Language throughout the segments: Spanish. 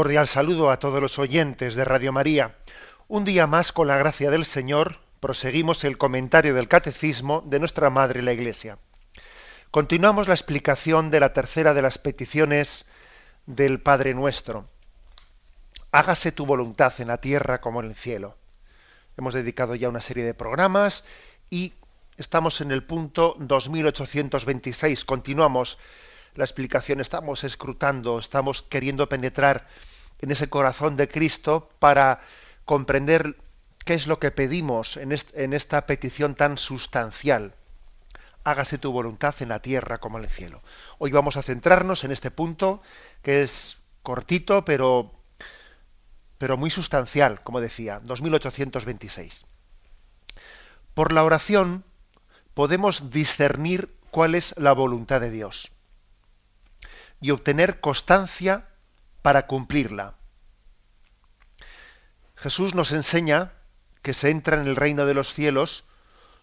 Cordial saludo a todos los oyentes de Radio María. Un día más, con la gracia del Señor, proseguimos el comentario del Catecismo de nuestra Madre la Iglesia. Continuamos la explicación de la tercera de las peticiones del Padre Nuestro. Hágase tu voluntad en la tierra como en el cielo. Hemos dedicado ya una serie de programas y estamos en el punto 2826. Continuamos la explicación, estamos escrutando, estamos queriendo penetrar en ese corazón de Cristo para comprender qué es lo que pedimos en, esta petición tan sustancial. Hágase tu voluntad en la tierra como en el cielo. Hoy vamos a centrarnos en este punto que es cortito, pero, pero muy sustancial, como decía, 2826. Por la oración podemos discernir cuál es la voluntad de Dios y obtener constancia para cumplirla. Jesús nos enseña que se entra en el reino de los cielos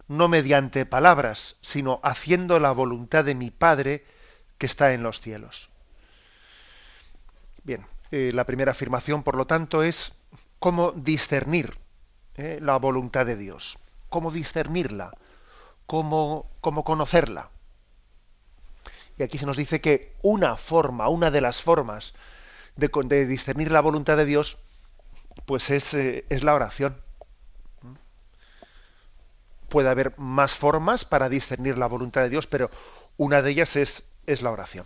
no mediante palabras, sino haciendo la voluntad de mi Padre que está en los cielos. Bien, eh, la primera afirmación, por lo tanto, es cómo discernir eh, la voluntad de Dios, cómo discernirla, cómo, cómo conocerla. Y aquí se nos dice que una forma, una de las formas de, discernir la voluntad de Dios, pues es, eh, es la oración. Puede haber más formas para discernir la voluntad de Dios, pero una de ellas es, es la oración.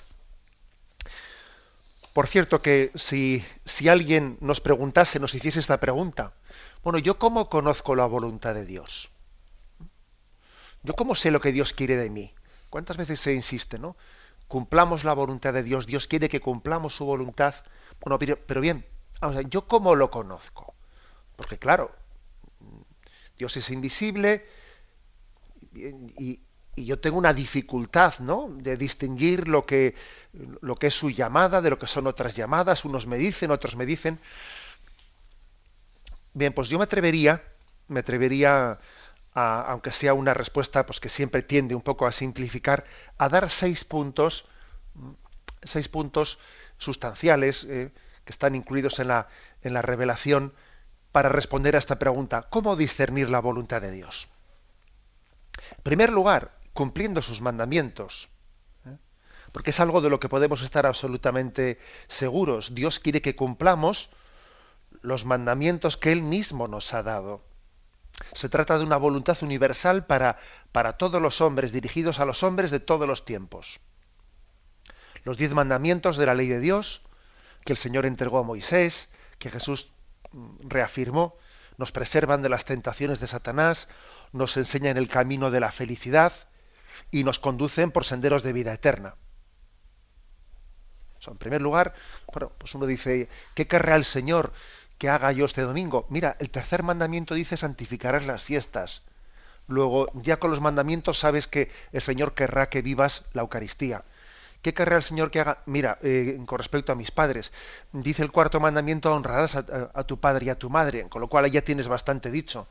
Por cierto, que si, si, alguien nos preguntase, nos hiciese esta pregunta, bueno, ¿yo cómo conozco la voluntad de Dios? ¿Yo cómo sé lo que Dios quiere de mí? ¿Cuántas veces se insiste, no? Cumplamos la voluntad de Dios, Dios quiere que cumplamos su voluntad. Bueno, pero, bien, ¿yo cómo lo conozco? Porque claro, Dios es invisible y, yo tengo una dificultad, ¿no? De distinguir lo que, lo que es su llamada de lo que son otras llamadas. Unos me dicen, otros me dicen. Bien, pues yo me atrevería, me atrevería aunque sea una respuesta pues, que siempre tiende un poco a simplificar, a dar seis puntos, seis puntos sustanciales eh, que están incluidos en la, en la revelación para responder a esta pregunta, ¿cómo discernir la voluntad de Dios? En primer lugar, cumpliendo sus mandamientos, ¿eh? porque es algo de lo que podemos estar absolutamente seguros. Dios quiere que cumplamos los mandamientos que Él mismo nos ha dado. Se trata de una voluntad universal para, para todos los hombres, dirigidos a los hombres de todos los tiempos. Los diez mandamientos de la ley de Dios, que el Señor entregó a Moisés, que Jesús mm, reafirmó, nos preservan de las tentaciones de Satanás, nos enseñan el camino de la felicidad y nos conducen por senderos de vida eterna. en primer lugar, bueno, pues uno dice, ¿qué querrá el Señor que haga yo este domingo? Mira, el tercer mandamiento dice santificarás las fiestas. Luego, ya con los mandamientos sabes que el Señor querrá que vivas la Eucaristía. ¿Qué querrá el Señor que haga? Mira, eh, con respecto a mis padres, dice el cuarto mandamiento, honrarás a, tu padre y a tu madre, con lo cual ya tienes bastante dicho.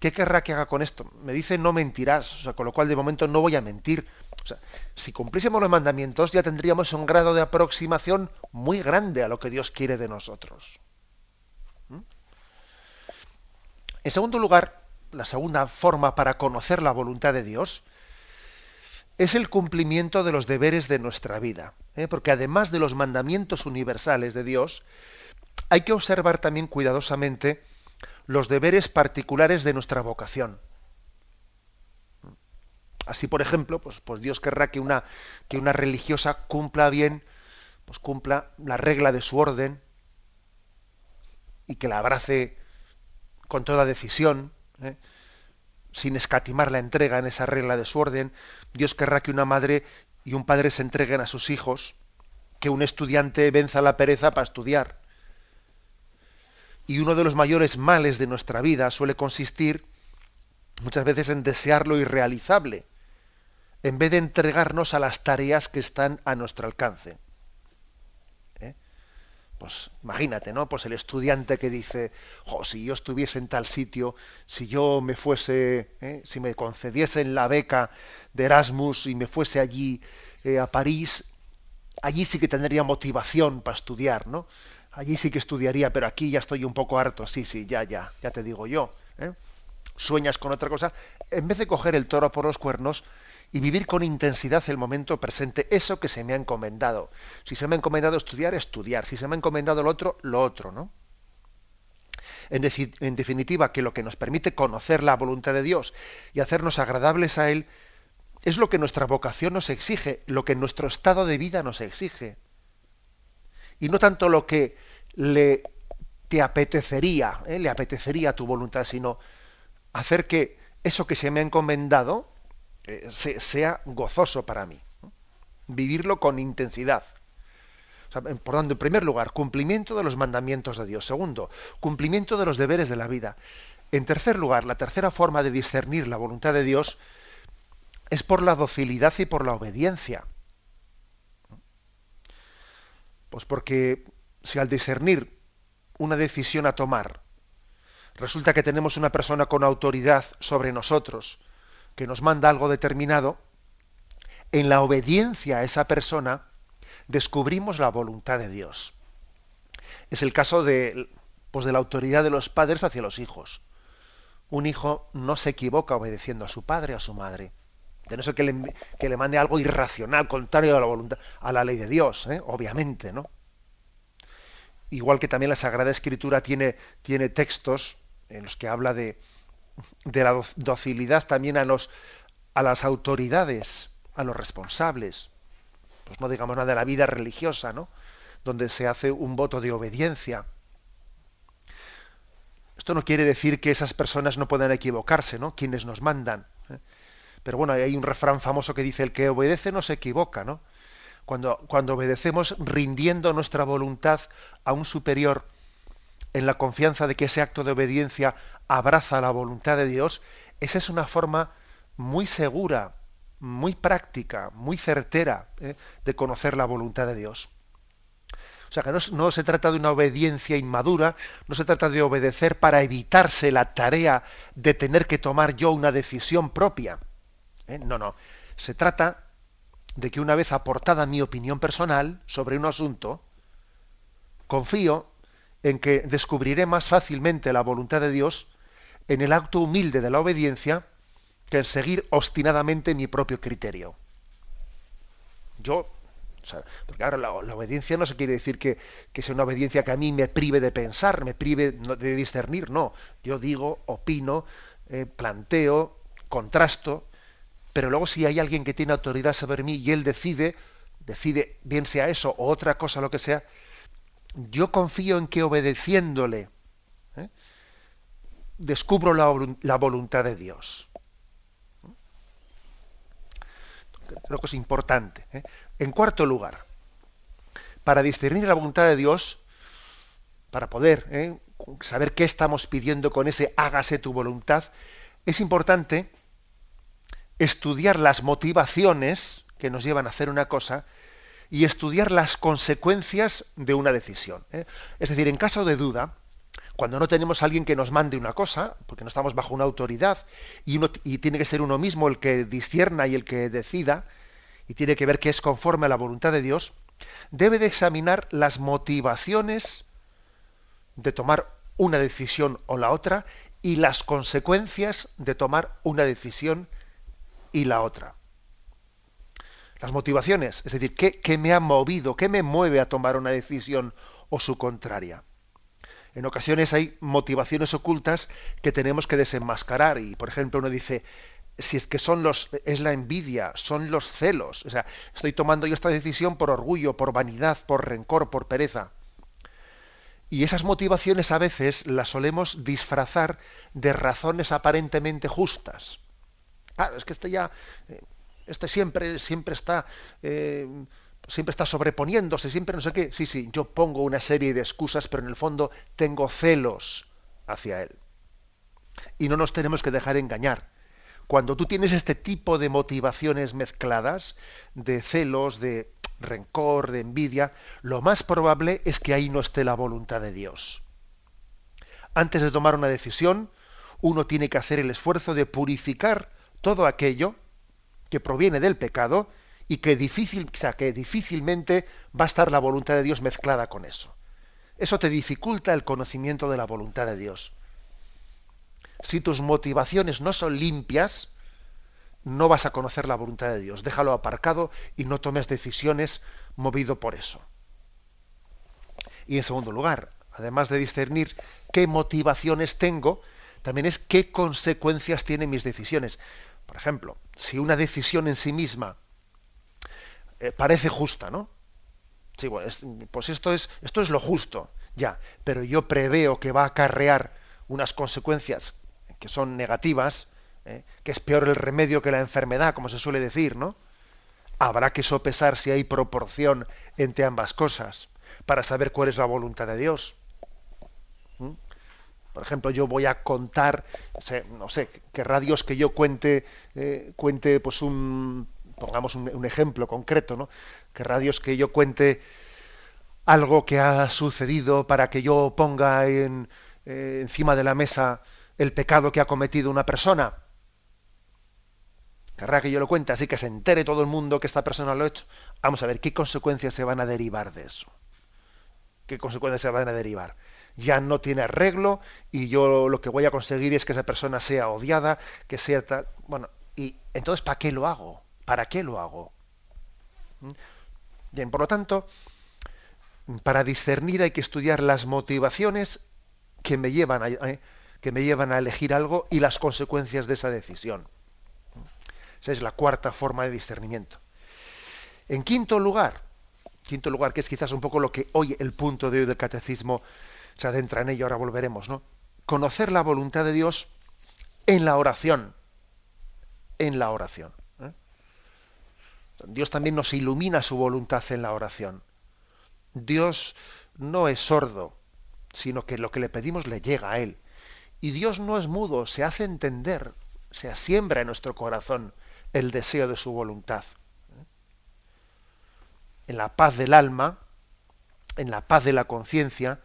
¿Qué querrá que haga con esto? Me dice no mentirás, o sea, con lo cual de momento no voy a mentir. O sea, si cumpliésemos los mandamientos ya tendríamos un grado de aproximación muy grande a lo que Dios quiere de nosotros. En segundo lugar, la segunda forma para conocer la voluntad de Dios es el cumplimiento de los deberes de nuestra vida. ¿eh? Porque además de los mandamientos universales de Dios, hay que observar también cuidadosamente los deberes particulares de nuestra vocación. Así, por ejemplo, pues, pues Dios querrá que una, que una religiosa cumpla bien, pues cumpla la regla de su orden y que la abrace con toda decisión, ¿eh? sin escatimar la entrega en esa regla de su orden. Dios querrá que una madre y un padre se entreguen a sus hijos, que un estudiante venza la pereza para estudiar. Y uno de los mayores males de nuestra vida suele consistir muchas veces en desear lo irrealizable, en vez de entregarnos a las tareas que están a nuestro alcance. ¿Eh? Pues imagínate, ¿no? Pues el estudiante que dice, si yo estuviese en tal sitio, si yo me fuese, ¿eh? si me concediesen la beca de Erasmus y me fuese allí eh, a París, allí sí que tendría motivación para estudiar, ¿no? Allí sí que estudiaría, pero aquí ya estoy un poco harto. Sí, sí, ya, ya, ya te digo yo. Sueñas con otra cosa. En vez de coger el toro por los cuernos, y vivir con intensidad el momento presente, eso que se me ha encomendado. Si se me ha encomendado estudiar, estudiar. Si se me ha encomendado lo otro, lo otro, ¿no? En, definitiva, que lo que nos permite conocer la voluntad de Dios y hacernos agradables a Él es lo que nuestra vocación nos exige, lo que nuestro estado de vida nos exige. Y no tanto lo que le te apetecería, ¿eh? le apetecería tu voluntad, sino hacer que eso que se me ha encomendado eh, sea gozoso para mí. Vivirlo con intensidad. por tanto, en primer lugar, cumplimiento de los mandamientos de Dios. Segundo, cumplimiento de los deberes de la vida. En tercer lugar, la tercera forma de discernir la voluntad de Dios es por la docilidad y por la obediencia. Pues porque si al discernir una decisión a tomar resulta que tenemos una persona con autoridad sobre nosotros, que nos manda algo determinado, en la obediencia a esa persona descubrimos la voluntad de Dios. Es el caso de, pues de la autoridad de los padres hacia los hijos. Un hijo no se equivoca obedeciendo a su padre o a su madre. De no ser que le, mande algo irracional, contrario a la voluntad, a la ley de Dios, ¿eh? obviamente, ¿no? Igual que también la Sagrada Escritura tiene, tiene textos en los que habla de, de la docilidad también a los a las autoridades, a los responsables. Pues no digamos nada de la vida religiosa, ¿no? Donde se hace un voto de obediencia. Esto no quiere decir que esas personas no puedan equivocarse, ¿no? Quienes nos mandan. ¿eh? Pero bueno, hay un refrán famoso que dice el que obedece no se equivoca, ¿no? Cuando, cuando obedecemos rindiendo nuestra voluntad a un superior en la confianza de que ese acto de obediencia abraza la voluntad de Dios, esa es una forma muy segura, muy práctica, muy certera ¿eh? de conocer la voluntad de Dios. O sea que no, se trata de una obediencia inmadura, no se trata de obedecer para evitarse la tarea de tener que tomar yo una decisión propia. ¿eh? No, no. Se trata de que una vez aportada mi opinión personal sobre un asunto, confío en que descubriré más fácilmente la voluntad de Dios en el acto humilde de la obediencia que en seguir obstinadamente mi propio criterio. Yo, porque ahora la, obediencia no se quiere decir que, sea una obediencia que a mí me prive de pensar, me prive de discernir, no. Yo digo, opino, eh, planteo, contrasto, pero luego si hay alguien que tiene autoridad sobre mí y él decide, decide bien sea eso o otra cosa, lo que sea, yo confío en que obedeciéndole. Descubro la, voluntad de Dios. Creo que es importante. ¿eh? En cuarto lugar, para discernir la voluntad de Dios, para poder ¿eh? saber qué estamos pidiendo con ese hágase tu voluntad, es importante estudiar las motivaciones que nos llevan a hacer una cosa y estudiar las consecuencias de una decisión. ¿eh? Es decir, en caso de duda, cuando no tenemos a alguien que nos mande una cosa, porque no estamos bajo una autoridad, y, tiene que ser uno mismo el que discierna y el que decida, y tiene que ver que es conforme a la voluntad de Dios, debe de examinar las motivaciones de tomar una decisión o la otra y las consecuencias de tomar una decisión y la otra. Las motivaciones, es decir, ¿qué, qué me ha movido, qué me mueve a tomar una decisión o su contraria? En ocasiones hay motivaciones ocultas que tenemos que desenmascarar y por ejemplo uno dice si es que son los es la envidia, son los celos, o sea, estoy tomando yo esta decisión por orgullo, por vanidad, por rencor, por pereza. Y esas motivaciones a veces las solemos disfrazar de razones aparentemente justas. Ah, es que este ya, este siempre, siempre está, eh, siempre está sobreponiéndose, siempre no sé qué. Sí, sí, yo pongo una serie de excusas, pero en el fondo tengo celos hacia Él. Y no nos tenemos que dejar engañar. Cuando tú tienes este tipo de motivaciones mezcladas, de celos, de rencor, de envidia, lo más probable es que ahí no esté la voluntad de Dios. Antes de tomar una decisión, uno tiene que hacer el esfuerzo de purificar todo aquello que proviene del pecado y que, difícil, que difícilmente va a estar la voluntad de Dios mezclada con eso. Eso te dificulta el conocimiento de la voluntad de Dios. Si tus motivaciones no son limpias, no vas a conocer la voluntad de Dios. Déjalo aparcado y no tomes decisiones movido por eso. Y en segundo lugar, además de discernir qué motivaciones tengo, también es qué consecuencias tienen mis decisiones. Por ejemplo, si una decisión en sí misma eh, parece justa, ¿no? Sí, bueno, pues esto es, esto es lo justo, ya, pero yo preveo que va a acarrear unas consecuencias que son negativas, ¿eh? que es peor el remedio que la enfermedad, como se suele decir, ¿no? Habrá que sopesar si hay proporción entre ambas cosas para saber cuál es la voluntad de Dios. ¿Mm? Por ejemplo, yo voy a contar, no sé, querrá Dios que yo cuente, eh, cuente pues un pongamos un, ejemplo concreto, ¿no? Querrá Dios que yo cuente algo que ha sucedido para que yo ponga en, eh, encima de la mesa el pecado que ha cometido una persona. Querrá que yo lo cuente así que se entere todo el mundo que esta persona lo ha hecho. Vamos a ver qué consecuencias se van a derivar de eso. ¿Qué consecuencias se van a derivar? Ya no tiene arreglo y yo lo que voy a conseguir es que esa persona sea odiada, que sea tal. Bueno, y entonces ¿para qué lo hago? ¿Para qué lo hago? ¿Mm? Bien, por lo tanto, para discernir hay que estudiar las motivaciones que me llevan a, eh, que me llevan a elegir algo y las consecuencias de esa decisión. Esa es la cuarta forma de discernimiento. En quinto lugar, quinto lugar, que es quizás un poco lo que hoy el punto de hoy del catecismo se adentra en ello, ahora volveremos, ¿no? Conocer la voluntad de Dios en la oración. En la oración. Dios también nos ilumina su voluntad en la oración. Dios no es sordo, sino que lo que le pedimos le llega a Él. Y Dios no es mudo, se hace entender, se asiembra en nuestro corazón el deseo de su voluntad. En la paz del alma, en la paz de la conciencia,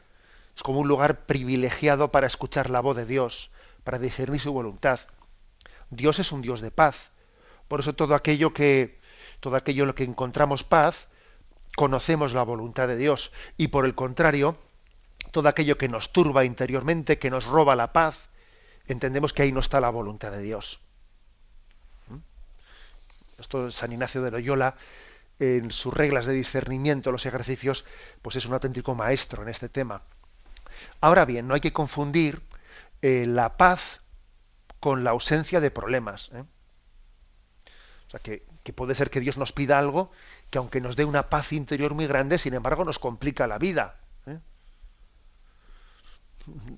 es como un lugar privilegiado para escuchar la voz de Dios, para discernir su voluntad. Dios es un Dios de paz. Por eso todo aquello que, todo aquello en lo que encontramos paz, conocemos la voluntad de Dios. Y por el contrario, todo aquello que nos turba interiormente, que nos roba la paz, entendemos que ahí no está la voluntad de Dios. ¿Mm? Esto San Ignacio de Loyola, en sus reglas de discernimiento, los ejercicios, pues es un auténtico maestro en este tema. Ahora bien, no hay que confundir eh, la paz con la ausencia de problemas. ¿eh? O sea, que, puede ser que Dios nos pida algo que aunque nos dé una paz interior muy grande, sin embargo nos complica la vida. ¿eh?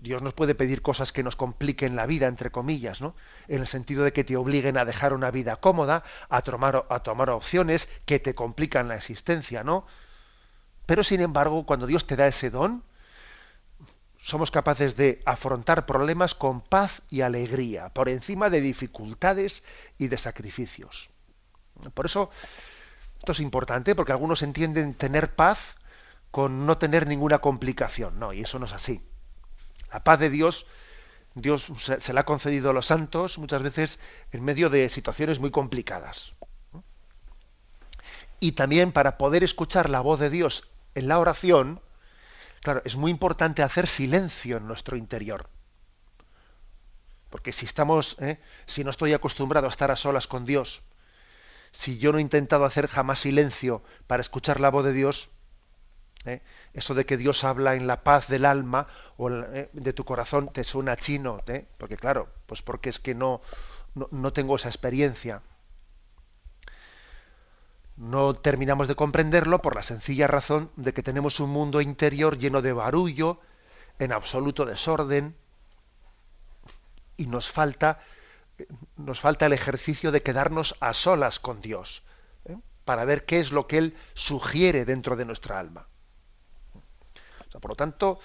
Dios nos puede pedir cosas que nos compliquen la vida, entre comillas, ¿no? En el sentido de que te obliguen a dejar una vida cómoda, a tomar, a tomar opciones que te complican la existencia, ¿no? Pero sin embargo, cuando Dios te da ese don, somos capaces de afrontar problemas con paz y alegría, por encima de dificultades y de sacrificios. Por eso, esto es importante, porque algunos entienden tener paz con no tener ninguna complicación. No, y eso no es así. La paz de Dios, Dios se, se la ha concedido a los santos muchas veces en medio de situaciones muy complicadas. Y también para poder escuchar la voz de Dios en la oración, claro, es muy importante hacer silencio en nuestro interior. Porque si estamos, ¿eh? si no estoy acostumbrado a estar a solas con Dios, si yo no he intentado hacer jamás silencio para escuchar la voz de Dios, ¿eh? eso de que Dios habla en la paz del alma o ¿eh? de tu corazón te suena chino, ¿eh? porque claro, pues porque es que no, no, no tengo esa experiencia. No terminamos de comprenderlo por la sencilla razón de que tenemos un mundo interior lleno de barullo, en absoluto desorden, y nos falta nos falta el ejercicio de quedarnos a solas con Dios. ¿eh? para ver qué es lo que Él sugiere dentro de nuestra alma. por lo tanto,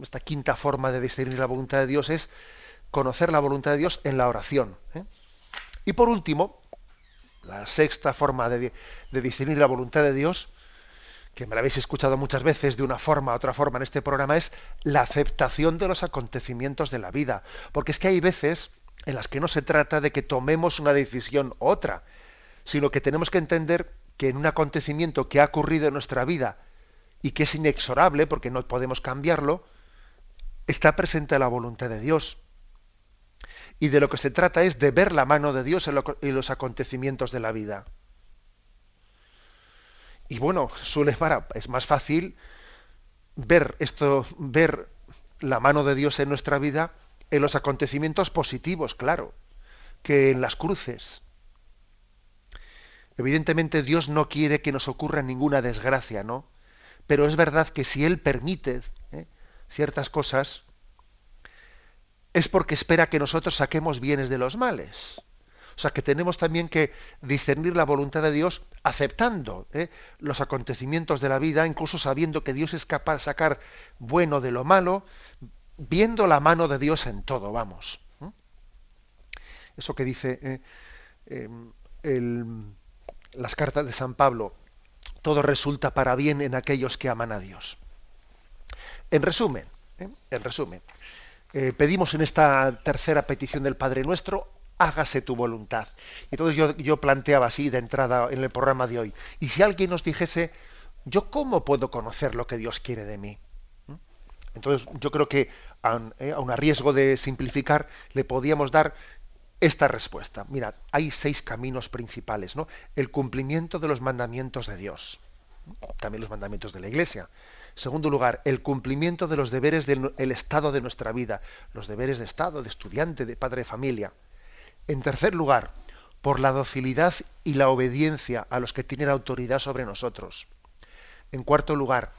esta quinta forma de discernir la voluntad de Dios es conocer la voluntad de Dios en la oración. ¿eh? Y por último, la sexta forma de, de discernir la voluntad de Dios que me la habéis escuchado muchas veces de una forma u otra forma en este programa, es la aceptación de los acontecimientos de la vida. Porque es que hay veces en las que no se trata de que tomemos una decisión u otra, sino que tenemos que entender que en un acontecimiento que ha ocurrido en nuestra vida y que es inexorable porque no podemos cambiarlo, está presente la voluntad de Dios. Y de lo que se trata es de ver la mano de Dios en, los acontecimientos de la vida. Y bueno, suele es más fácil ver esto, ver la mano de Dios en nuestra vida en los acontecimientos positivos, claro, que en las cruces. Evidentemente Dios no quiere que nos ocurra ninguna desgracia, ¿no? Pero es verdad que si Él permite ¿eh? ciertas cosas, es porque espera que nosotros saquemos bienes de los males. O sea que tenemos también que discernir la voluntad de Dios aceptando ¿eh? los acontecimientos de la vida, incluso sabiendo que Dios es capaz de sacar bueno de lo malo, viendo la mano de Dios en todo, vamos. Eso que dice eh, em, las cartas de San Pablo, todo resulta para bien en aquellos que aman a Dios. En resumen, ¿eh? en resumen, pedimos en esta tercera petición del Padre Nuestro hágase tu voluntad. Entonces yo, yo, planteaba así de entrada en el programa de hoy. Y si alguien nos dijese, ¿yo cómo puedo conocer lo que Dios quiere de mí? ¿Mm? Entonces yo creo que a eh, riesgo de simplificar le podíamos dar esta respuesta. Mira, hay seis caminos principales, ¿no? El cumplimiento de los mandamientos de Dios, también los mandamientos de la Iglesia. Segundo lugar, el cumplimiento de los deberes del estado de nuestra vida, los deberes de estado, de estudiante, de padre de familia. En tercer lugar, por la docilidad y la obediencia a los que tienen autoridad sobre nosotros. En cuarto lugar,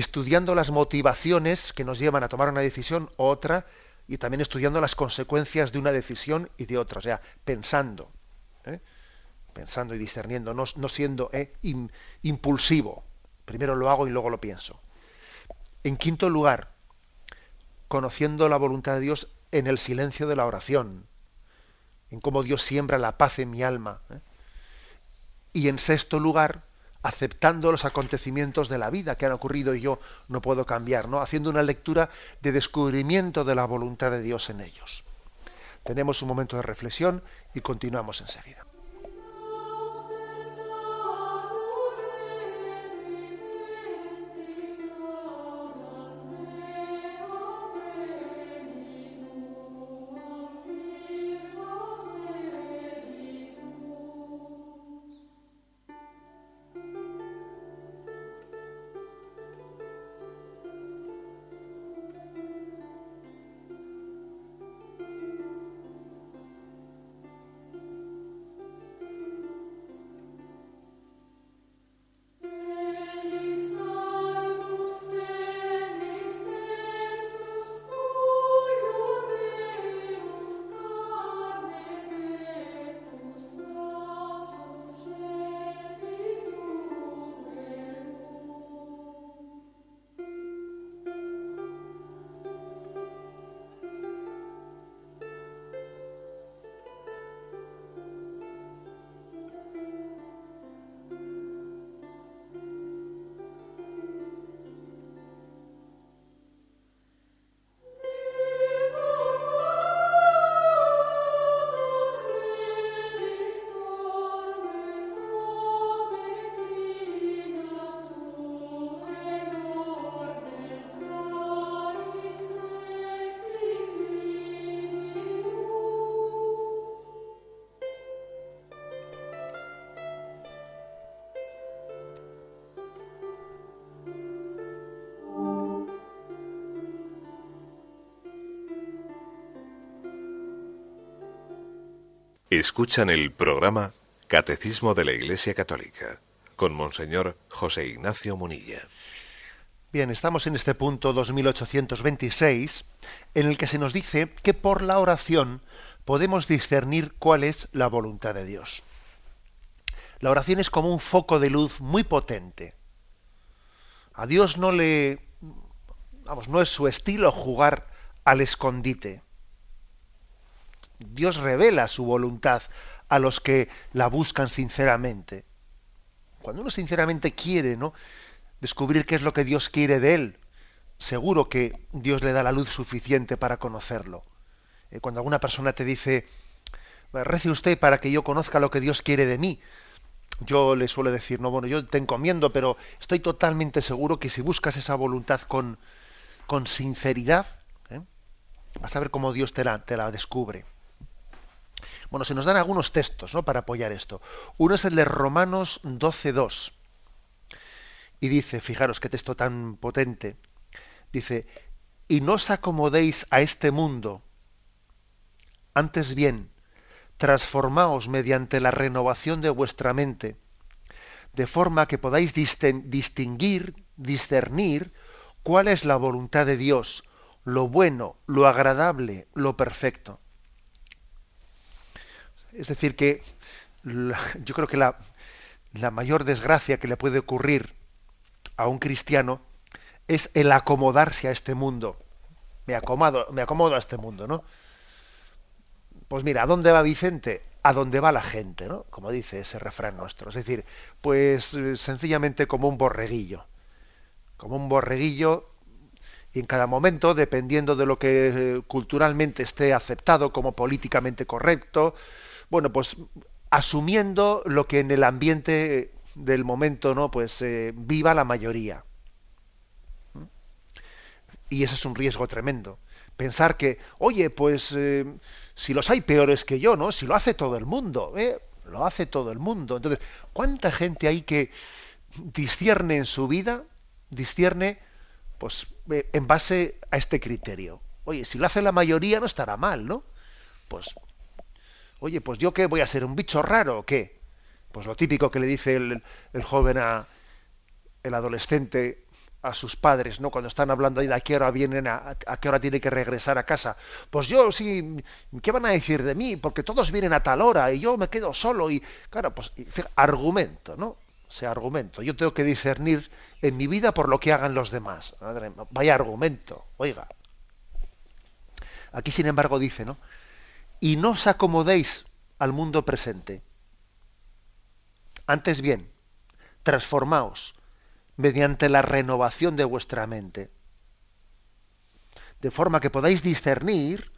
estudiando las motivaciones que nos llevan a tomar una decisión u otra y también estudiando las consecuencias de una decisión y de otra, o sea, pensando, ¿eh? pensando y discerniendo, no, siendo ¿eh? impulsivo. Primero lo hago y luego lo pienso. En quinto lugar, conociendo la voluntad de Dios en el silencio de la oración en cómo Dios siembra la paz en mi alma. ¿eh? Y en sexto lugar, aceptando los acontecimientos de la vida que han ocurrido y yo no puedo cambiar, ¿no? Haciendo una lectura de descubrimiento de la voluntad de Dios en ellos. Tenemos un momento de reflexión y continuamos enseguida. Escuchan el programa Catecismo de la Iglesia Católica con Monseñor José Ignacio Munilla. Bien, estamos en este punto 2826 en el que se nos dice que por la oración podemos discernir cuál es la voluntad de Dios. La oración es como un foco de luz muy potente. A Dios no le, vamos, no es su estilo jugar al escondite. Dios revela su voluntad a los que la buscan sinceramente. Cuando uno sinceramente quiere, ¿no? descubrir qué es lo que Dios quiere de él, seguro que Dios le da la luz suficiente para conocerlo. Eh, cuando alguna persona te dice, rece usted para que yo conozca lo que Dios quiere de mí, yo le suelo decir, no, bueno, yo te encomiendo, pero estoy totalmente seguro que si buscas esa voluntad con, con sinceridad, ¿eh? vas a ver cómo Dios te la, te la descubre. Bueno, se nos dan algunos textos ¿no? para apoyar esto. Uno es el de Romanos 12.2. Y dice, fijaros qué texto tan potente, dice, y no os acomodéis a este mundo, antes bien, transformaos mediante la renovación de vuestra mente, de forma que podáis distinguir, discernir cuál es la voluntad de Dios, lo bueno, lo agradable, lo perfecto. Es decir, que yo creo que la, la mayor desgracia que le puede ocurrir a un cristiano es el acomodarse a este mundo. Me acomodo, me acomodo a este mundo, ¿no? Pues mira, ¿a dónde va Vicente? A dónde va la gente, ¿no? Como dice ese refrán nuestro. Es decir, pues eh, sencillamente como un borreguillo. Como un borreguillo y en cada momento, dependiendo de lo que eh, culturalmente esté aceptado como políticamente correcto, bueno, pues asumiendo lo que en el ambiente del momento no pues eh, viva la mayoría. Y ese es un riesgo tremendo. Pensar que oye pues eh, si los hay peores que yo no si lo hace todo el mundo ¿eh? lo hace todo el mundo entonces cuánta gente hay que discierne en su vida discierne pues en base a este criterio oye si lo hace la mayoría no estará mal no pues oye pues yo qué voy a ser un bicho raro o qué pues lo típico que le dice el, joven a el adolescente a sus padres, ¿no? Cuando están hablando ahí de a qué hora vienen, a, qué hora tiene que regresar a casa. Pues yo sí, ¿qué van a decir de mí? Porque todos vienen a tal hora y yo me quedo solo y, claro, pues argumento, ¿no? O sea, argumento. Yo tengo que discernir en mi vida por lo que hagan los demás. vaya argumento, oiga. Aquí, sin embargo, dice, ¿no? Y no os acomodéis al mundo presente antes bien, transformaos mediante la renovación de vuestra mente, de forma que podáis discernir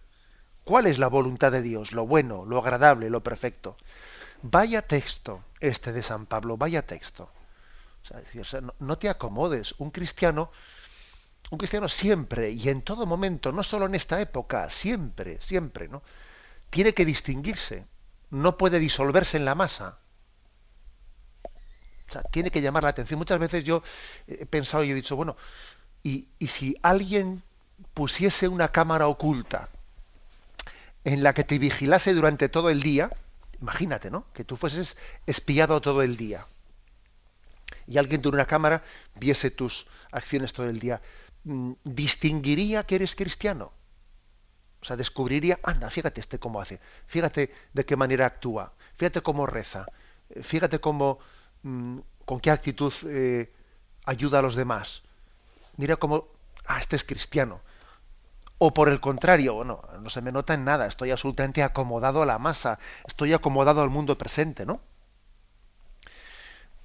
cuál es la voluntad de Dios, lo bueno, lo agradable, lo perfecto. Vaya texto este de San Pablo, vaya texto. O sea, no, no te acomodes. Un cristiano, un cristiano siempre y en todo momento, no solo en esta época, siempre, siempre, ¿no? Tiene que distinguirse. No puede disolverse en la masa tiene que llamar la atención. Muchas veces yo he pensado y he dicho, bueno, y, si alguien pusiese una cámara oculta en la que te vigilase durante todo el día, imagínate, ¿no? Que tú fueses espiado todo el día. Y alguien de una cámara viese tus acciones todo el día. Mm, ¿Distinguiría que eres cristiano? O sea, descubriría, anda, fíjate este cómo hace, fíjate de qué manera actúa, fíjate cómo reza, fíjate cómo, Mm, con qué actitud eh, ayuda a los demás. Mira cómo, ah, este es cristiano. O por el contrario, no, no se me nota en nada, estoy absolutamente acomodado a la masa, estoy acomodado al mundo presente, ¿no?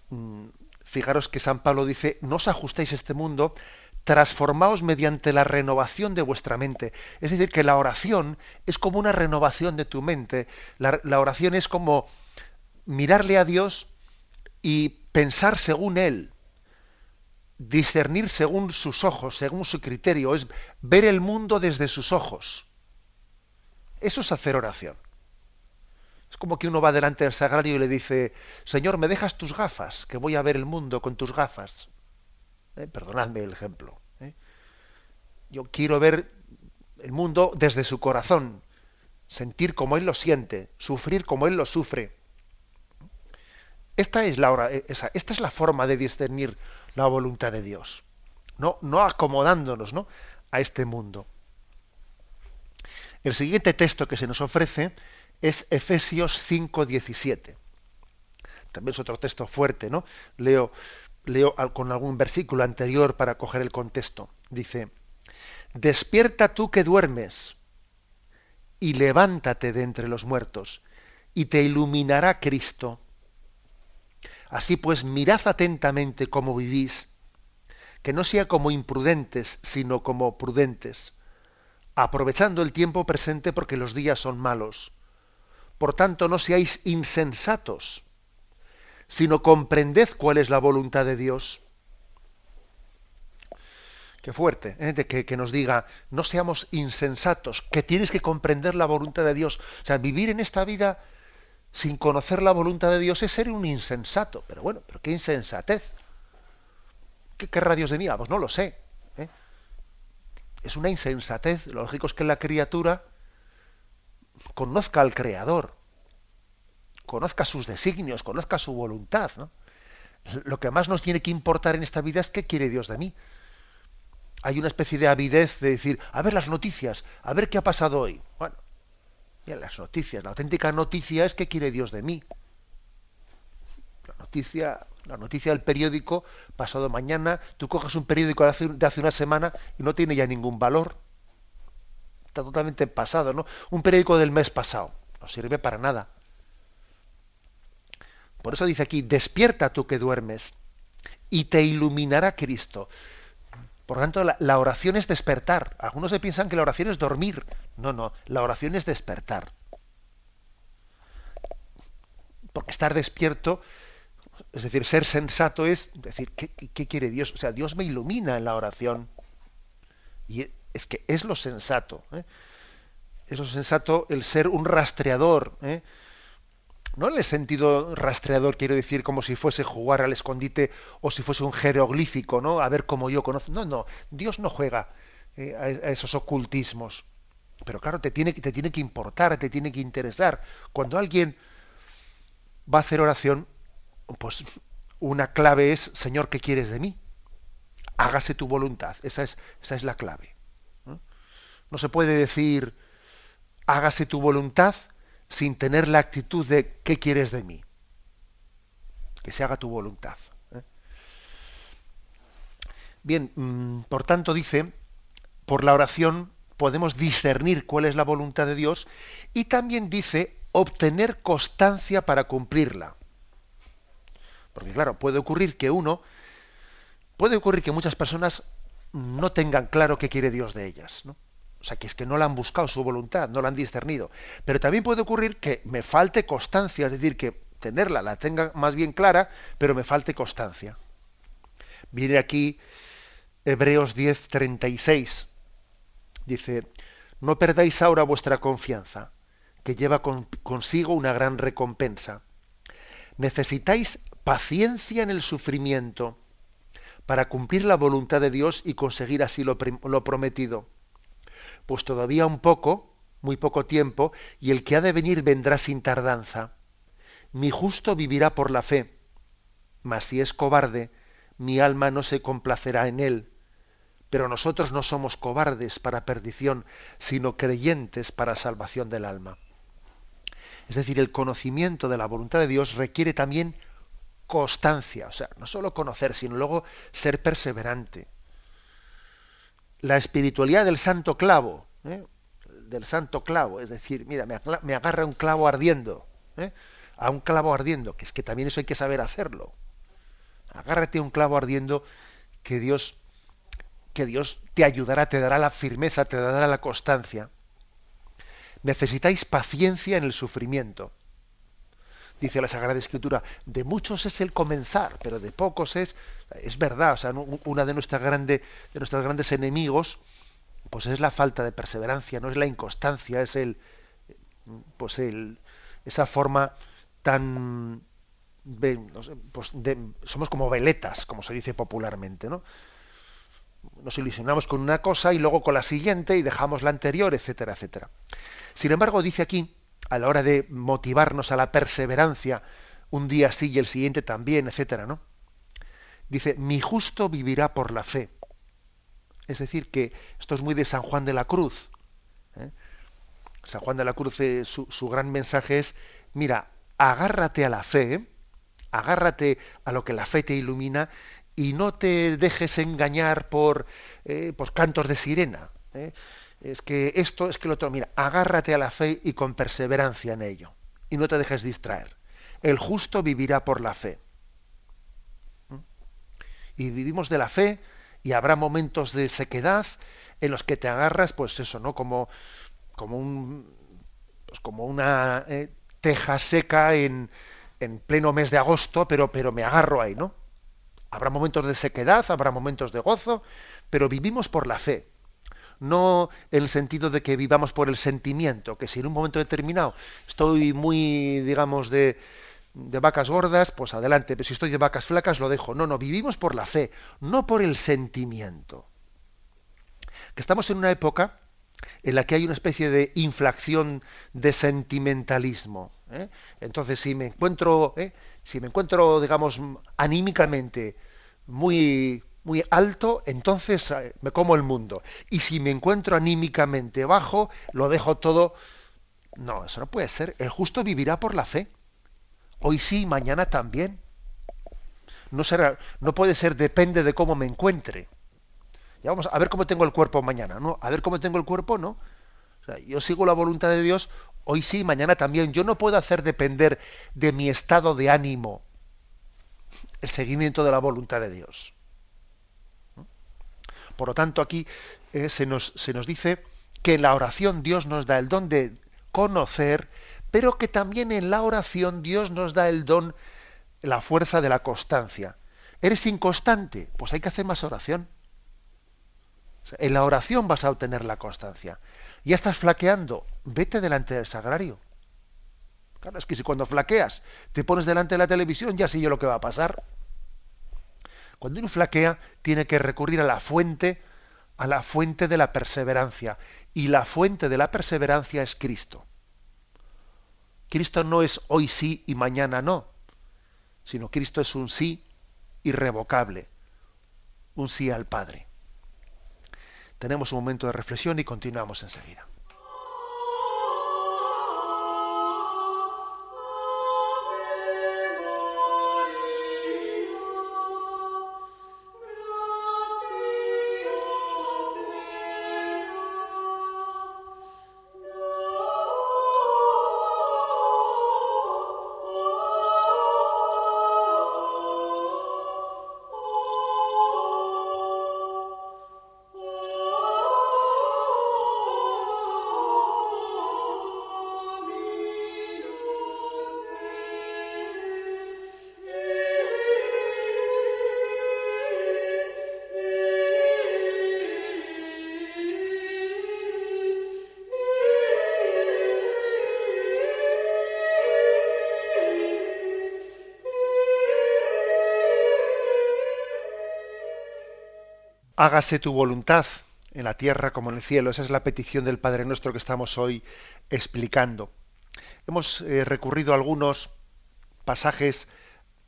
Mm, fijaros que San Pablo dice, no os ajustéis a este mundo, transformaos mediante la renovación de vuestra mente. Es decir, que la oración es como una renovación de tu mente. la oración es como mirarle a Dios y pensar según Él, discernir según sus ojos, según su criterio, es ver el mundo desde sus ojos. Eso es hacer oración. Es como que uno va delante del sagrario y le dice, Señor, ¿me dejas tus gafas? Que voy a ver el mundo con tus gafas. ¿Eh? Perdonadme el ejemplo. ¿eh? Yo quiero ver el mundo desde su corazón, sentir como Él lo siente, sufrir como Él lo sufre. Esta es la, hora, esa, esta es la forma de discernir la voluntad de Dios, no, no acomodándonos ¿no? a este mundo. El siguiente texto que se nos ofrece es Efesios 5:17. también es otro texto fuerte, ¿no? Leo, leo con algún versículo anterior para coger el contexto. Dice, despierta tú que duermes y levántate de entre los muertos y te iluminará Cristo. Así pues, mirad atentamente cómo vivís, que no sea como imprudentes, sino como prudentes, aprovechando el tiempo presente porque los días son malos. Por tanto, no seáis insensatos, sino comprended cuál es la voluntad de Dios. Qué fuerte, ¿eh? de que, nos diga, no seamos insensatos, que tienes que comprender la voluntad de Dios. O sea, vivir en esta vida sin conocer la voluntad de Dios es ser un insensato. Pero bueno, pero qué insensatez. ¿Qué querrá Dios de mí? Ah, pues no lo sé. ¿eh? Es una insensatez. Lo lógico es que la criatura conozca al Creador conozca sus designios, conozca su voluntad. Lo que más nos tiene que importar en esta vida es qué quiere Dios de mí. Hay una especie de avidez de decir, a ver las noticias, a ver qué ha pasado hoy. Bueno, mira, las noticias, la auténtica noticia es qué quiere Dios de mí. La noticia, la noticia del periódico, pasado mañana, tú coges un periódico de hace, de hace una semana y no tiene ya ningún valor. Está totalmente pasado, ¿no? Un periódico del mes pasado, no sirve para nada. Por eso dice aquí, despierta tú que duermes y te iluminará Cristo. Por lo tanto, la, oración es despertar. Algunos se piensan que la oración es dormir. No, no, la oración es despertar. Porque estar despierto, es decir, ser sensato es decir, ¿qué, qué quiere Dios? O sea, Dios me ilumina en la oración. Y es que es lo sensato. ¿eh? Es lo sensato el ser un rastreador. ¿eh? No en el sentido rastreador, quiero decir, como si fuese jugar al escondite o si fuese un jeroglífico, ¿no? A ver cómo yo conozco. No, no, Dios no juega eh, a, esos ocultismos. Pero claro, te tiene, que importar, te tiene que interesar. Cuando alguien va a hacer oración, pues una clave es, Señor, ¿qué quieres de mí? Hágase tu voluntad. Esa es, esa es la clave. no se puede decir, hágase tu voluntad sin tener la actitud de ¿qué quieres de mí? Que se haga tu voluntad. ¿eh? Bien, mmm, por tanto dice, por la oración podemos discernir cuál es la voluntad de Dios y también dice obtener constancia para cumplirla. Porque claro, puede ocurrir que uno, puede ocurrir que muchas personas no tengan claro qué quiere Dios de ellas, ¿no? Sea, que es que no la han buscado su voluntad, no la han discernido. Pero también puede ocurrir que me falte constancia, es decir, que tenerla, la tenga más bien clara, pero me falte constancia. Viene aquí Hebreos 10, 36. Dice, no perdáis ahora vuestra confianza, que lleva con, consigo una gran recompensa. Necesitáis paciencia en el sufrimiento para cumplir la voluntad de Dios y conseguir así lo prometido pues todavía un poco, muy poco tiempo, y el que ha de venir vendrá sin tardanza. Mi justo vivirá por la fe, mas si es cobarde, mi alma no se complacerá en él. Pero nosotros no somos cobardes para perdición, sino creyentes para salvación del alma. Es decir, el conocimiento de la voluntad de Dios requiere también constancia, o sea, no solo conocer, sino luego ser perseverante la espiritualidad del santo clavo, ¿eh? del santo clavo, es decir, mira, me, agarra un clavo ardiendo, ¿eh? a un clavo ardiendo, que es que también eso hay que saber hacerlo. Agárrate un clavo ardiendo que Dios, que Dios te ayudará, te dará la firmeza, te dará la constancia. Necesitáis paciencia en el sufrimiento. Dice la Sagrada Escritura, de muchos es el comenzar, pero de pocos es es verdad, o sea, una de nuestras de nuestros grandes enemigos, pues es la falta de perseverancia, no es la inconstancia, es el, pues el, esa forma tan, pues somos como veletas, como se dice popularmente, ¿no? Nos ilusionamos con una cosa y luego con la siguiente y dejamos la anterior, etcétera, etcétera. Sin embargo, dice aquí, a la hora de motivarnos a la perseverancia, un día sí y el siguiente también, etcétera, ¿no? Dice, mi justo vivirá por la fe. Es decir, que esto es muy de San Juan de la Cruz. ¿eh? San Juan de la Cruz, eh, su, su, gran mensaje es, mira, agárrate a la fe, agárrate a lo que la fe te ilumina y no te dejes engañar por eh, pues, cantos de sirena. ¿eh? Es que esto, es que lo otro. Mira, agárrate a la fe y con perseverancia en ello. Y no te dejes distraer. El justo vivirá por la fe. Y vivimos de la fe y habrá momentos de sequedad en los que te agarras, pues eso, ¿no? Como, como un, pues como una eh, teja seca en, en pleno mes de agosto, pero, pero me agarro ahí, ¿no? Habrá momentos de sequedad, habrá momentos de gozo, pero vivimos por la fe. No el sentido de que vivamos por el sentimiento, que si en un momento determinado estoy muy, digamos, de, de vacas gordas, pues adelante, pero si estoy de vacas flacas lo dejo. No, no, vivimos por la fe, no por el sentimiento. Que estamos en una época en la que hay una especie de inflación de sentimentalismo. ¿eh? Entonces, si me encuentro, ¿eh? si me encuentro, digamos, anímicamente muy, muy alto, entonces eh, me como el mundo. Y si me encuentro anímicamente bajo, lo dejo todo. No, eso no puede ser. El justo vivirá por la fe. Hoy sí, mañana también. No, será, no puede ser, depende de cómo me encuentre. Ya vamos a ver cómo tengo el cuerpo mañana, ¿no? A ver cómo tengo el cuerpo, ¿no? O sea, yo sigo la voluntad de Dios hoy sí, mañana también. Yo no puedo hacer depender de mi estado de ánimo el seguimiento de la voluntad de Dios. Por lo tanto, aquí eh, se, nos, se nos dice que en la oración Dios nos da el don de conocer, pero que también en la oración Dios nos da el don, la fuerza de la constancia. ¿Eres inconstante? Pues hay que hacer más oración. En la oración vas a obtener la constancia. Ya estás flaqueando, vete delante del sagrario. Claro, es que si cuando flaqueas te pones delante de la televisión, ya sé yo lo que va a pasar. Cuando uno flaquea, tiene que recurrir a la fuente, a la fuente de la perseverancia. Y la fuente de la perseverancia es Cristo. Cristo no es hoy sí y mañana no, sino Cristo es un sí irrevocable, un sí al Padre. Tenemos un momento de reflexión y continuamos enseguida. Hágase tu voluntad en la tierra como en el cielo. Esa es la petición del Padre Nuestro que estamos hoy explicando. Hemos eh, recurrido a algunos pasajes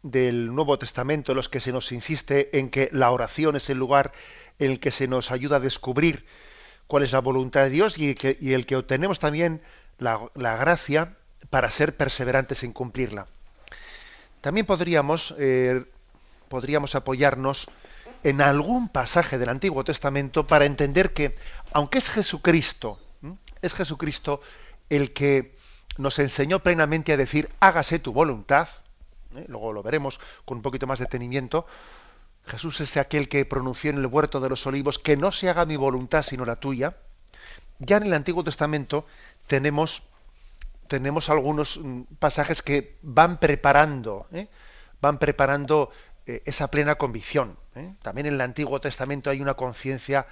del Nuevo Testamento en los que se nos insiste en que la oración es el lugar en el que se nos ayuda a descubrir cuál es la voluntad de Dios y, el que obtenemos también la, gracia para ser perseverantes en cumplirla. También podríamos, eh, podríamos apoyarnos en algún pasaje del Antiguo Testamento para entender que, aunque es Jesucristo, es Jesucristo el que nos enseñó plenamente a decir, hágase tu voluntad, ¿eh? luego lo veremos con un poquito más de detenimiento, Jesús es aquel que pronunció en el huerto de los olivos, que no se haga mi voluntad sino la tuya, ya en el Antiguo Testamento tenemos, tenemos algunos mm, pasajes que van preparando, ¿eh? van preparando eh, esa plena convicción. ¿eh? También en el Antiguo Testamento hay una conciencia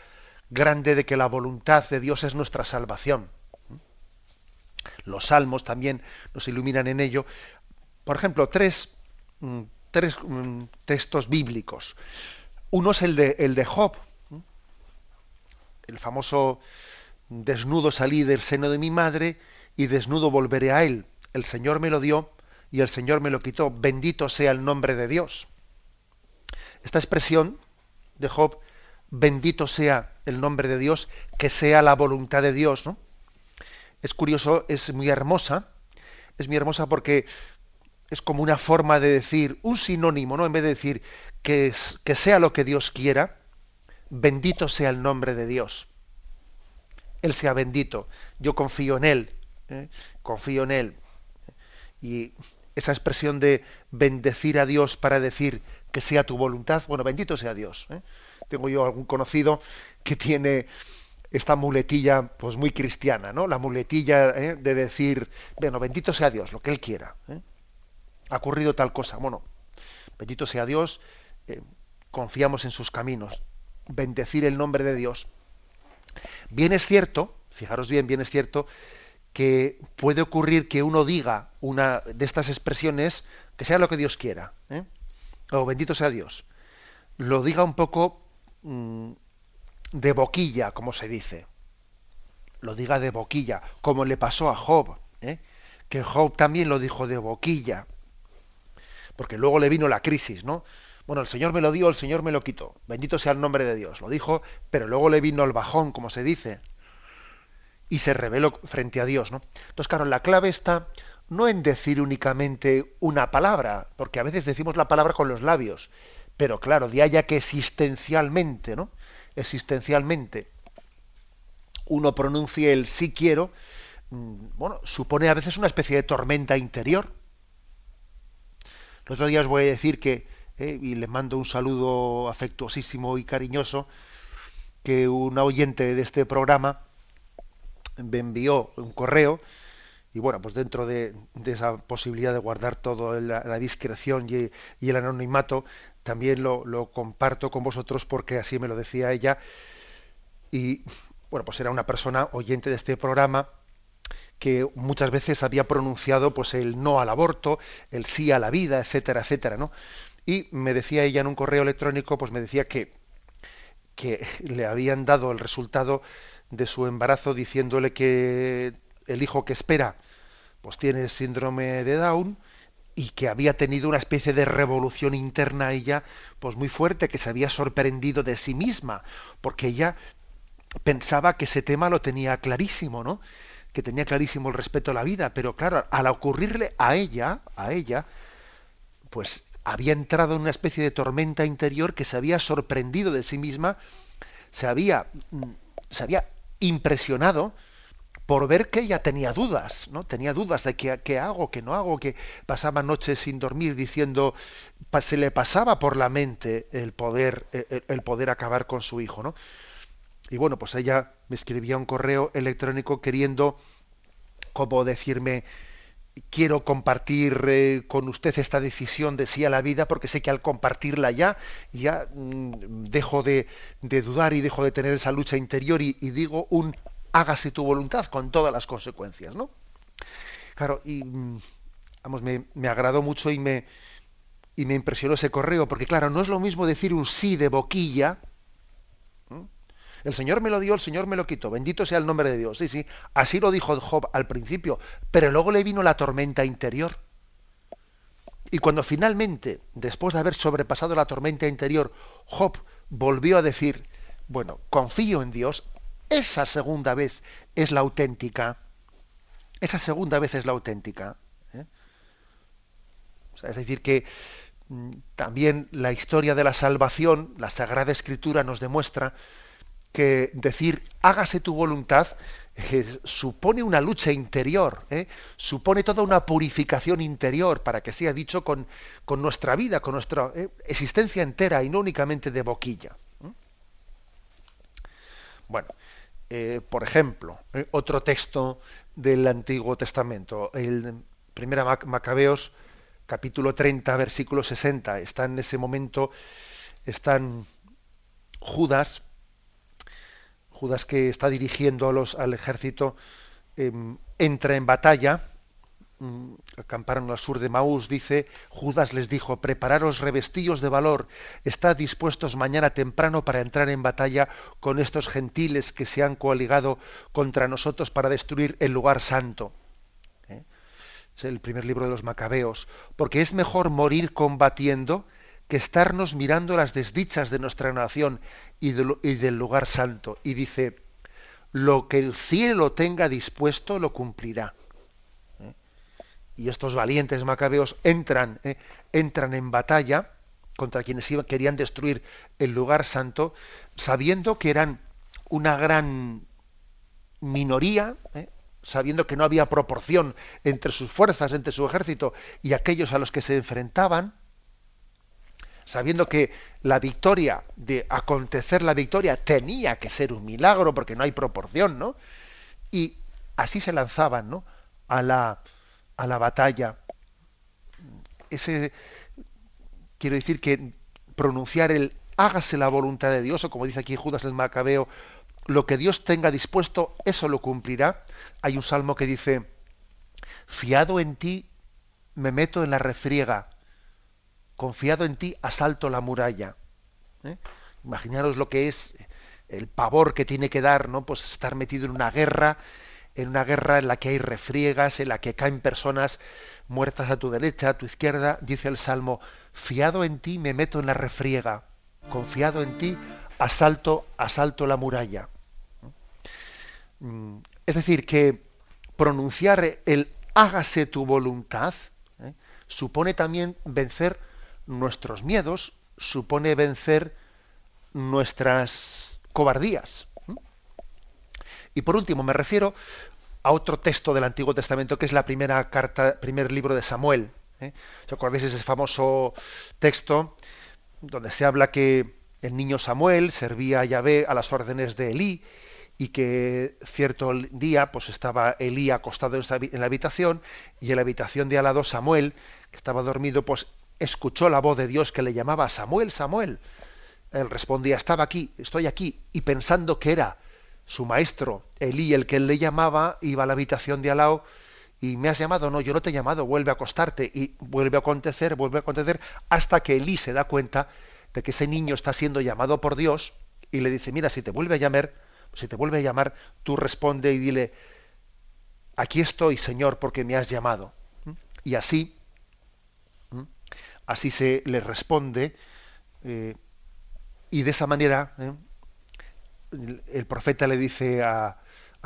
grande de que la voluntad de Dios es nuestra salvación. Los salmos también nos iluminan en ello. Por ejemplo, tres, mm, tres mm, textos bíblicos. Uno es el de, el de Job, el famoso desnudo salí del seno de mi madre y desnudo volveré a él. El Señor me lo dio y el Señor me lo quitó. Bendito sea el nombre de Dios. Esta expresión de Job, bendito sea el nombre de Dios, que sea la voluntad de Dios, ¿no? Es curioso, es muy hermosa, es muy hermosa porque es como una forma de decir, un sinónimo, ¿no? En vez de decir que, que sea lo que Dios quiera, bendito sea el nombre de Dios. Él sea bendito. Yo confío en Él. ¿eh? Confío en Él. Y esa expresión de bendecir a Dios para decir que sea tu voluntad, bueno, bendito sea Dios. ¿eh? Tengo yo algún conocido que tiene esta muletilla pues muy cristiana, ¿no? La muletilla ¿eh? de decir, bueno, bendito sea Dios, lo que Él quiera. Ha ocurrido tal cosa. Bueno, bendito sea Dios, confiamos en sus caminos. Bendecir el nombre de Dios. Bien es cierto, fijaros bien, bien es cierto, que puede ocurrir que uno diga una de estas expresiones, que sea lo que Dios quiera, ¿eh? O bendito sea Dios, lo diga un poco mm, de boquilla, como se dice, lo diga de boquilla, como le pasó a Job, ¿eh? que Job también lo dijo de boquilla, porque luego le vino la crisis, ¿no? Bueno, el Señor me lo dio, el Señor me lo quitó. Bendito sea el nombre de Dios. Lo dijo, pero luego le vino el bajón, como se dice. Y se reveló frente a Dios, ¿no? Entonces, claro, la clave está no en decir únicamente una palabra, porque a veces decimos la palabra con los labios, pero claro, de allá que existencialmente, ¿no? Existencialmente uno pronuncie el sí quiero, mm, bueno, supone a veces una especie de tormenta interior. El otro día os voy a decir que ¿eh? y le mando un saludo afectuosísimo y cariñoso, que una oyente de este programa me envió un correo y bueno, pues dentro de, esa posibilidad de guardar toda la, discreción y, el anonimato, también lo, lo, comparto con vosotros porque así me lo decía ella. Y bueno, pues era una persona oyente de este programa que muchas veces había pronunciado pues el no al aborto, el sí a la vida, etcétera, etcétera, ¿no? Y me decía ella en un correo electrónico, pues me decía que, que le habían dado el resultado de su embarazo diciéndole que el hijo que espera pues tiene síndrome de Down y que había tenido una especie de revolución interna ella pues muy fuerte que se había sorprendido de sí misma porque ella pensaba que ese tema lo tenía clarísimo no que tenía clarísimo el respeto a la vida pero claro al ocurrirle a ella a ella pues había entrado en una especie de tormenta interior que se había sorprendido de sí misma, se había, mm, se había impresionado por ver que ella tenía dudas, ¿no? Tenía dudas de qué, hago, qué no hago, que pasaba noches sin dormir diciendo, se le pasaba por la mente el poder, el, el poder acabar con su hijo, ¿no? Y bueno, pues ella me escribía un correo electrónico queriendo como decirme, quiero compartir eh, con usted esta decisión de sí a la vida porque sé que al compartirla ya ya mm, dejo de, dudar y dejo de tener esa lucha interior y, digo un hágase tu voluntad con todas las consecuencias no claro y mm, vamos me, me agradó mucho y me y me impresionó ese correo porque claro no es lo mismo decir un sí de boquilla el Señor me lo dio, el Señor me lo quitó. Bendito sea el nombre de Dios. Sí, sí. Así lo dijo Job al principio. Pero luego le vino la tormenta interior. Y cuando finalmente, después de haber sobrepasado la tormenta interior, Job volvió a decir, bueno, confío en Dios, esa segunda vez es la auténtica. Esa segunda vez es la auténtica. ¿eh? es decir, que mm, también la historia de la salvación, la Sagrada Escritura nos demuestra que decir hágase tu voluntad eh, supone una lucha interior, ¿eh? supone toda una purificación interior para que sea dicho con, con nuestra vida, con nuestra existencia entera y no únicamente de boquilla. Bueno, por ejemplo, otro texto del Antiguo Testamento, el Primera Macabeos, capítulo 30, versículo 60, está en ese momento, están Judas Judas que está dirigiendo a los, al ejército em, entra en batalla, acamparon al sur de Maús, dice, Judas les dijo, prepararos revestillos de valor, estad dispuestos mañana temprano para entrar en batalla con estos gentiles que se han coaligado contra nosotros para destruir el lugar santo. ¿Eh? Es el primer libro de los Macabeos, porque es mejor morir combatiendo que estarnos mirando las desdichas de nuestra nación y, del lugar santo. Y dice, lo que el cielo tenga dispuesto lo cumplirá. Y estos valientes macabeos entran, eh, entran en batalla contra quienes iban, querían destruir el lugar santo, sabiendo que eran una gran minoría, eh, sabiendo que no había proporción entre sus fuerzas, entre su ejército y aquellos a los que se enfrentaban, sabiendo que la victoria, de acontecer la victoria, tenía que ser un milagro porque no hay proporción, ¿no? Y así se lanzaban, ¿no? A la, a la batalla. Ese, quiero decir que pronunciar el hágase la voluntad de Dios, o como dice aquí Judas el Macabeo, lo que Dios tenga dispuesto, eso lo cumplirá. Hay un salmo que dice, fiado en ti me meto en la refriega, confiado en ti asalto la muralla. ¿Eh? Imaginaros lo que es el pavor que tiene que dar, ¿no? Pues estar metido en una guerra, en una guerra en la que hay refriegas, en la que caen personas muertas a tu derecha, a tu izquierda, dice el Salmo, fiado en ti me meto en la refriega, confiado en ti asalto, asalto la muralla. Mm, es decir, que pronunciar el hágase tu voluntad ¿eh? supone también vencer nuestros miedos, supone vencer nuestras cobardías. Y por último, me refiero a otro texto del Antiguo Testamento que es la primera carta, primer libro de Samuel. ¿eh? ¿Os acordáis ese famoso texto donde se habla que el niño Samuel servía a Yahvé a las órdenes de Elí y que cierto día pues estaba Elí acostado en la habitación y en la habitación de al lado Samuel, que estaba dormido, pues escuchó la voz de Dios que le llamaba Samuel, Samuel. Él respondía, estaba aquí, estoy aquí, y pensando que era su maestro, Elí, el que él le llamaba, iba a la habitación de al lado y me has llamado, no, yo no te he llamado, vuelve a acostarte y vuelve a acontecer, vuelve a acontecer, hasta que Elí se da cuenta de que ese niño está siendo llamado por Dios y le dice, mira, si te vuelve a llamar, si te vuelve a llamar, tú responde y dile, aquí estoy, Señor, porque me has llamado. Y así, así se le responde, eh, y de esa manera ¿eh? El, profeta le dice a,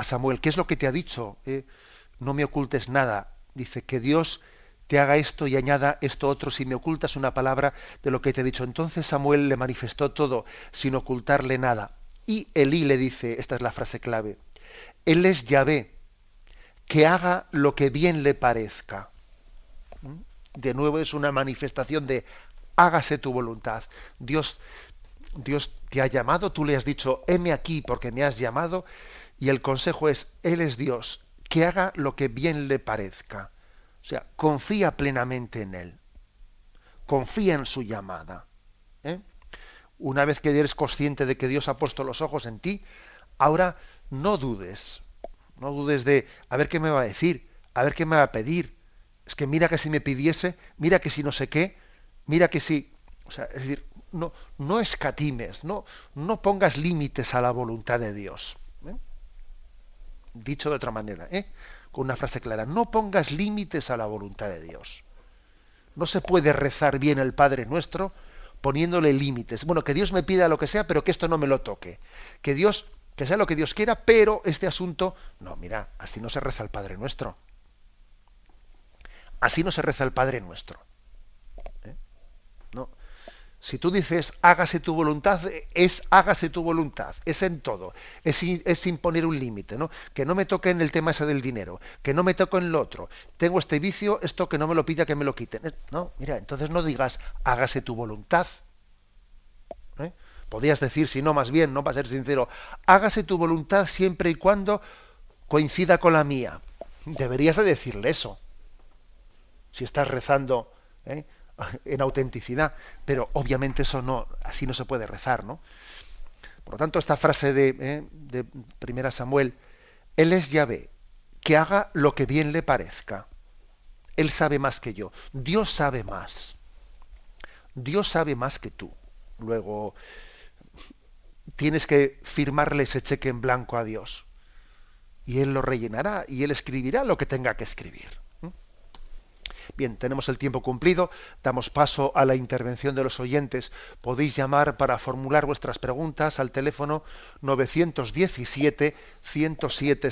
Samuel, ¿qué es lo que te ha dicho? ¿Eh? No me ocultes nada. Dice que Dios te haga esto y añada esto otro si me ocultas una palabra de lo que te he dicho. Entonces Samuel le manifestó todo sin ocultarle nada. Y Elí le dice, esta es la frase clave, Él es Yahvé, que haga lo que bien le parezca. ¿Mm? De nuevo es una manifestación de hágase tu voluntad. Dios, Dios te ha llamado, tú le has dicho, heme aquí porque me has llamado, y el consejo es, Él es Dios, que haga lo que bien le parezca. O sea, confía plenamente en Él. Confía en su llamada. ¿eh? una vez que eres consciente de que Dios ha puesto los ojos en ti, ahora no dudes, no dudes de a ver qué me va a decir, a ver qué me va a pedir. Es que mira que si me pidiese, mira que si no sé qué, mira que si, o sea, es decir, no, escatimes, no, no pongas límites a la voluntad de Dios. ¿eh? Dicho de otra manera, ¿eh? con una frase clara, no pongas límites a la voluntad de Dios. No se puede rezar bien el Padre Nuestro poniéndole límites. Bueno, que Dios me pida lo que sea, pero que esto no me lo toque. Que Dios, que sea lo que Dios quiera, pero este asunto, no, mira, así no se reza el Padre Nuestro. Así no se reza el Padre Nuestro. Si tú dices hágase tu voluntad, es hágase tu voluntad, es en todo, es, es imponer un límite, ¿no? Que no me toque en el tema ese del dinero, que no me toque en lo otro. Tengo este vicio, esto que no me lo pida, que me lo quiten. No, mira, entonces no digas hágase tu voluntad. ¿eh? Podrías decir, si no, más bien, no para ser sincero, hágase tu voluntad siempre y cuando coincida con la mía. Deberías de decirle eso. Si estás rezando, ¿eh? En autenticidad, pero obviamente eso no, así no se puede rezar, ¿no? Por lo tanto, esta frase de, eh, de Primera Samuel, Él es Yahvé, que haga lo que bien le parezca. Él sabe más que yo. Dios sabe más. Dios sabe más que tú. Luego, tienes que firmarle ese cheque en blanco a Dios. Y Él lo rellenará y Él escribirá lo que tenga que escribir. Bien, tenemos el tiempo cumplido, damos paso a la intervención de los oyentes. Podéis llamar para formular vuestras preguntas al teléfono 917 107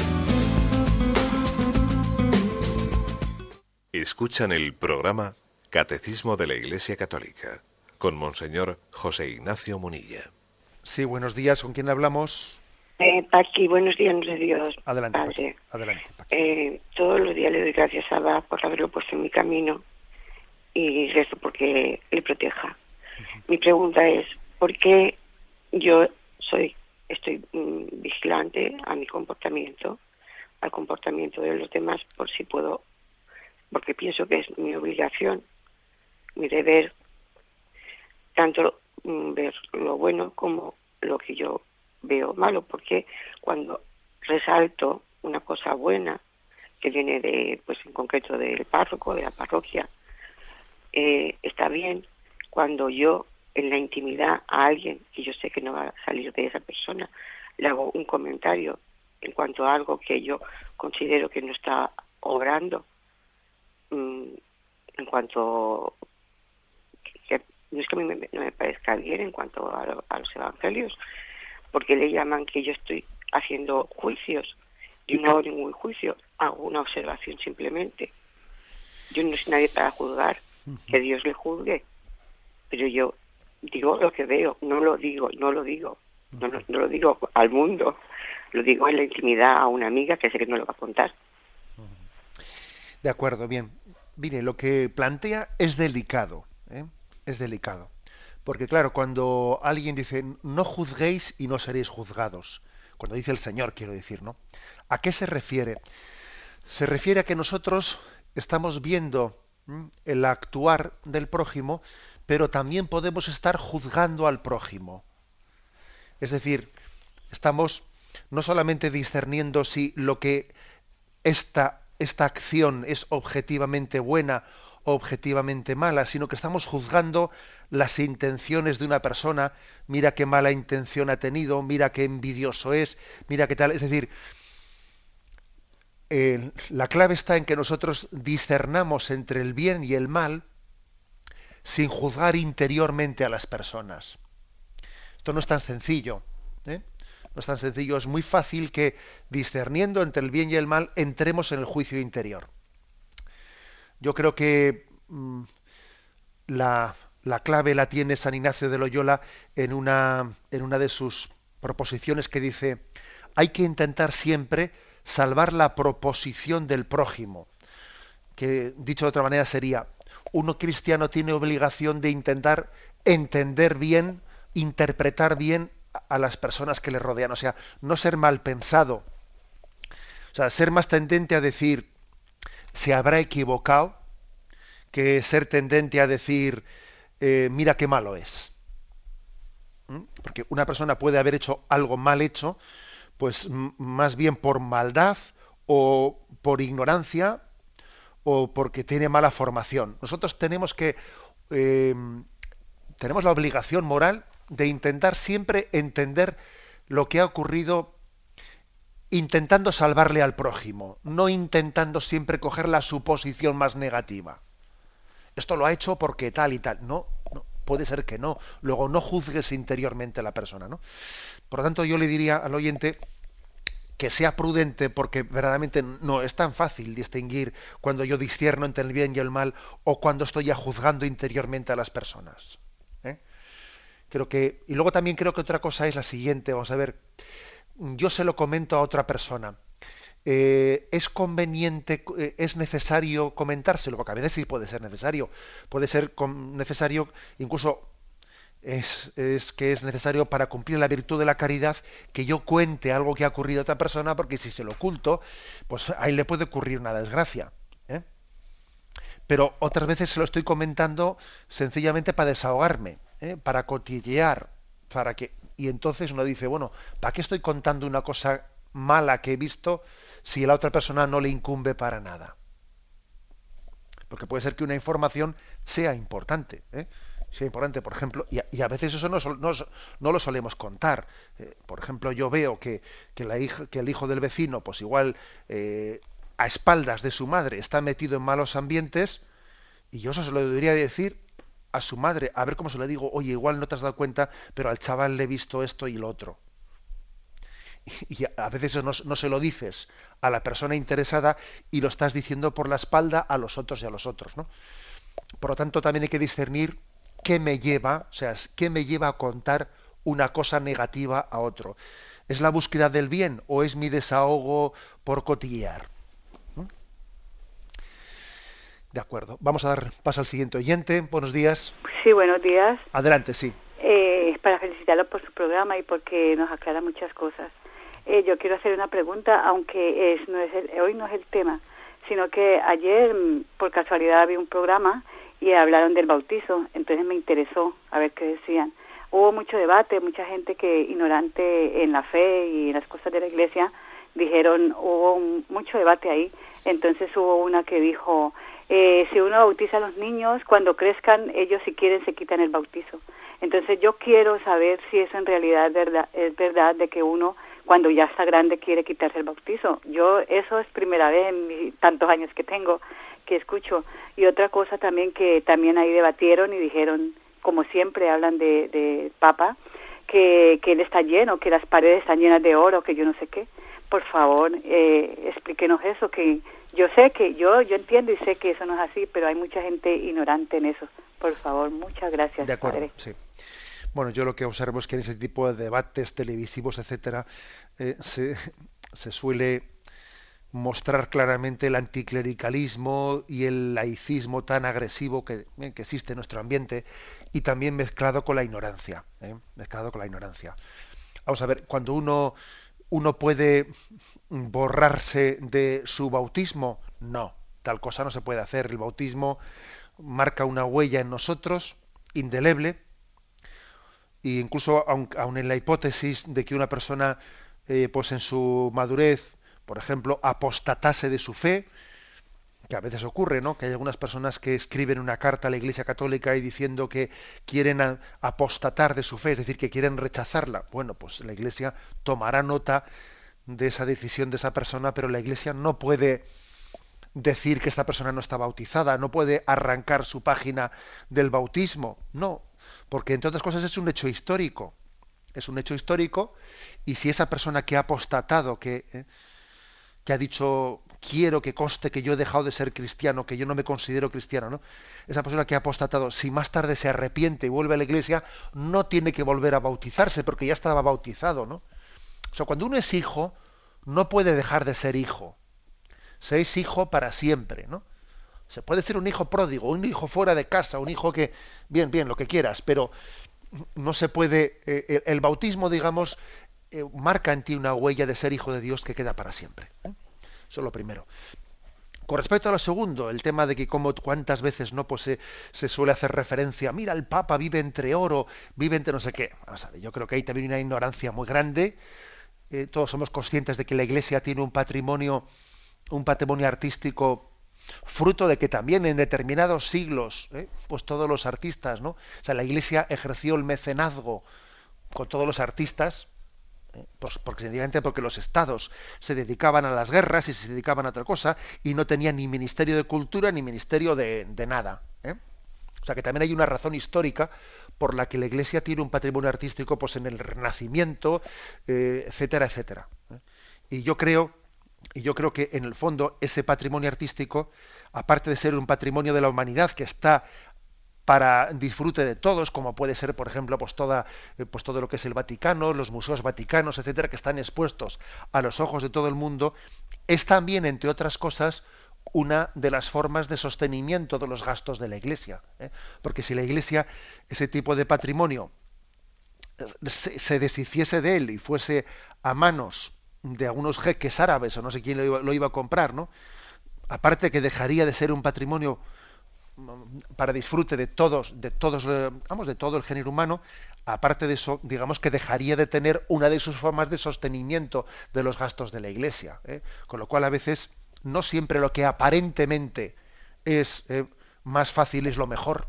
Escuchan el programa Catecismo de la Iglesia Católica con Monseñor José Ignacio Munilla. Sí, buenos días. ¿Con quién hablamos? Eh, Paqui, buenos días, de Dios. Adelante, Padre. Adelante. Eh, todos los días le doy gracias a Abba por haberlo puesto en mi camino y rezo porque le proteja. Mi pregunta es, ¿por qué yo soy estoy mm, vigilante a mi comportamiento, al comportamiento de los demás, por si puedo porque pienso que es mi obligación, mi deber, tanto mm, ver lo bueno como lo que yo veo malo, porque cuando resalto una cosa buena que viene de, pues en concreto del párroco, de la parroquia, eh, está bien cuando yo en la intimidad a alguien, y yo sé que no va a salir de esa persona, le hago un comentario en cuanto a algo que yo considero que no está obrando, Mm, en cuanto que, no es que a mí me, no me parezca bien en cuanto a, los evangelios, porque le llaman que yo estoy haciendo juicios. Yo no hago ningún juicio, hago una observación simplemente. Yo no soy nadie para juzgar, que Dios le juzgue, pero yo digo lo que veo, no lo digo, no lo digo, no, no, no lo digo al mundo, lo digo en la intimidad a una amiga que sé que no lo va a contar. De acuerdo, bien. Mire, lo que plantea es delicado, ¿eh? es delicado. Porque claro, cuando alguien dice, no juzguéis y no seréis juzgados, cuando dice el Señor, quiero decir, ¿no? ¿A qué se refiere? Se refiere a que nosotros estamos viendo el actuar del prójimo, pero también podemos estar juzgando al prójimo. Es decir, estamos no solamente discerniendo si lo que esta esta acción es objetivamente buena o objetivamente mala, sino que estamos juzgando las intenciones de una persona, mira qué mala intención ha tenido, mira qué envidioso es, mira qué tal, es decir, la clave está en que nosotros discernamos entre el bien y el mal sin juzgar interiormente a las personas. Esto no es tan sencillo. ¿eh? No es tan sencillo, es muy fácil que discerniendo entre el bien y el mal entremos en el juicio interior. Yo creo que mm, la, clave la tiene San Ignacio de Loyola en una, en una de sus proposiciones que dice, hay que intentar siempre salvar la proposición del prójimo, que dicho de otra manera sería, uno cristiano tiene obligación de intentar entender bien, interpretar bien a las personas que le rodean, o sea, no ser mal pensado, o sea, ser más tendente a decir se habrá equivocado que ser tendente a decir eh, mira qué malo es. ¿Mm? Porque una persona puede haber hecho algo mal hecho, pues más bien por maldad o por ignorancia o porque tiene mala formación. Nosotros tenemos que eh, tenemos la obligación moral de intentar siempre entender lo que ha ocurrido intentando salvarle al prójimo, no intentando siempre coger la suposición más negativa. Esto lo ha hecho porque tal y tal. No, puede ser que no. Luego no juzgues interiormente a la persona, ¿no? Por lo tanto, yo le diría al oyente que sea prudente porque verdaderamente no es tan fácil distinguir cuando yo discierno entre el bien y el mal o cuando estoy ya juzgando interiormente a las personas. Creo que y luego también creo que otra cosa es la siguiente. Vamos a ver, yo se lo comento a otra persona. Eh, es conveniente, eh, es necesario comentárselo, porque a veces sí puede ser necesario. Puede ser necesario incluso es, que es necesario para cumplir la virtud de la caridad que yo cuente algo que ha ocurrido a otra persona, porque si se lo oculto, pues ahí le puede ocurrir una desgracia. ¿eh? Pero otras veces se lo estoy comentando sencillamente para desahogarme, ¿eh? para cotillear, para que y entonces uno dice, bueno, ¿para qué estoy contando una cosa mala que he visto si a la otra persona no le incumbe para nada? Porque puede ser que una información sea importante. ¿eh? sea importante, por ejemplo, y a, veces eso no, no, lo solemos contar. Eh, por ejemplo, yo veo que, que, la hija, que el hijo del vecino, pues igual eh, a espaldas de su madre está metido en malos ambientes, y yo eso se lo debería decir a su madre, a ver cómo se lo digo, oye, igual no te has dado cuenta, pero al chaval le he visto esto y lo otro. Y, a veces no, no se lo dices a la persona interesada y lo estás diciendo por la espalda a los otros y a los otros, ¿no? Por lo tanto, también hay que discernir ¿qué me lleva, o sea, qué me lleva a contar una cosa negativa a otro? ¿Es la búsqueda del bien o es mi desahogo por cotillear? ¿Mm? De acuerdo. Vamos a dar paso al siguiente oyente. Buenos días. Sí, buenos días. Adelante, sí. Eh, para felicitarlo por su programa y porque nos aclara muchas cosas. Eh, yo quiero hacer una pregunta, aunque es, no es hoy no es el tema, sino que ayer, mm, por casualidad, vi un programa y hablaron del bautizo, entonces me interesó a ver qué decían. Hubo mucho debate, mucha gente que ignorante en la fe y en las cosas de la iglesia dijeron, hubo mucho debate ahí, entonces hubo una que dijo, eh, si uno bautiza a los niños, cuando crezcan, ellos si quieren se quitan el bautizo. Entonces yo quiero saber si eso en realidad es verdad, de que uno cuando ya está grande quiere quitarse el bautizo. Yo eso es primera vez en mis tantos años que tengo que escucho. Y otra cosa también que también ahí debatieron y dijeron, como siempre hablan de, de Papa, que, que él está lleno, que las paredes están llenas de oro, que yo no sé qué. Por favor, eh, explíquenos eso, que yo sé que, yo, yo entiendo y sé que eso no es así, pero hay mucha gente ignorante en eso. Por favor, muchas gracias. De acuerdo, sí. Bueno, yo lo que observo es que en ese tipo de debates televisivos, etcétera, eh, se, se suele mostrar claramente el anticlericalismo y el laicismo tan agresivo que, que, existe en nuestro ambiente y también mezclado con la ignorancia. ¿eh? Mezclado con la ignorancia. Vamos a ver, cuando uno, uno puede borrarse de su bautismo, no, tal cosa no se puede hacer. El bautismo marca una huella en nosotros, indeleble, e incluso aun, en la hipótesis de que una persona, eh, pues en su madurez, por ejemplo, apostatase de su fe, que a veces ocurre, ¿no? Que hay algunas personas que escriben una carta a la Iglesia Católica y diciendo que quieren apostatar de su fe, es decir, que quieren rechazarla. Bueno, pues la Iglesia tomará nota de esa decisión de esa persona, pero la Iglesia no puede decir que esta persona no está bautizada, no puede arrancar su página del bautismo, no, porque entre otras cosas es un hecho histórico, es un hecho histórico y si esa persona que ha apostatado, que eh, que ha dicho quiero que conste que yo he dejado de ser cristiano, que yo no me considero cristiano, ¿no? Esa persona que ha apostatado, si más tarde se arrepiente y vuelve a la iglesia, no tiene que volver a bautizarse porque ya estaba bautizado, ¿no? O sea, cuando uno es hijo, no puede dejar de ser hijo. Se es hijo para siempre, ¿no? Se puede ser un hijo pródigo, un hijo fuera de casa, un hijo que, bien, bien, lo que quieras, pero no se puede, eh, el, bautismo, digamos, eh, marca en ti una huella de ser hijo de Dios que queda para siempre. ¿eh? Eso es lo primero. Con respecto a lo segundo, el tema de que como cuántas veces no pues se, suele hacer referencia, mira, el Papa vive entre oro, vive entre no sé qué. yo creo que hay también una ignorancia muy grande. Eh, todos somos conscientes de que la Iglesia tiene un patrimonio, un patrimonio artístico fruto de que también en determinados siglos, pues todos los artistas, ¿no? O sea, la Iglesia ejerció el mecenazgo con todos los artistas, ¿eh? Porque sencillamente porque los estados se dedicaban a las guerras y se dedicaban a otra cosa y no tenían ni ministerio de cultura ni ministerio de, nada. ¿eh? O sea que también hay una razón histórica por la que la Iglesia tiene un patrimonio artístico pues en el Renacimiento, eh, etcétera, etcétera. ¿eh? Y yo creo, y yo creo que en el fondo ese patrimonio artístico, aparte de ser un patrimonio de la humanidad que está para disfrute de todos, como puede ser, por ejemplo, pues, toda, eh, pues todo lo que es el Vaticano, los museos vaticanos, etcétera, que están expuestos a los ojos de todo el mundo, es también, entre otras cosas, una de las formas de sostenimiento de los gastos de la Iglesia. ¿eh? Porque si la Iglesia, ese tipo de patrimonio, se, deshiciese de él y fuese a manos de algunos jeques árabes o no sé quién lo iba, lo iba a comprar, ¿no? Aparte que dejaría de ser un patrimonio para disfrute de todos, de todos, eh, vamos, de todo el género humano, aparte de eso, digamos que dejaría de tener una de sus formas de sostenimiento de los gastos de la Iglesia. ¿eh? Con lo cual, a veces, no siempre lo que aparentemente es eh, más fácil es lo mejor,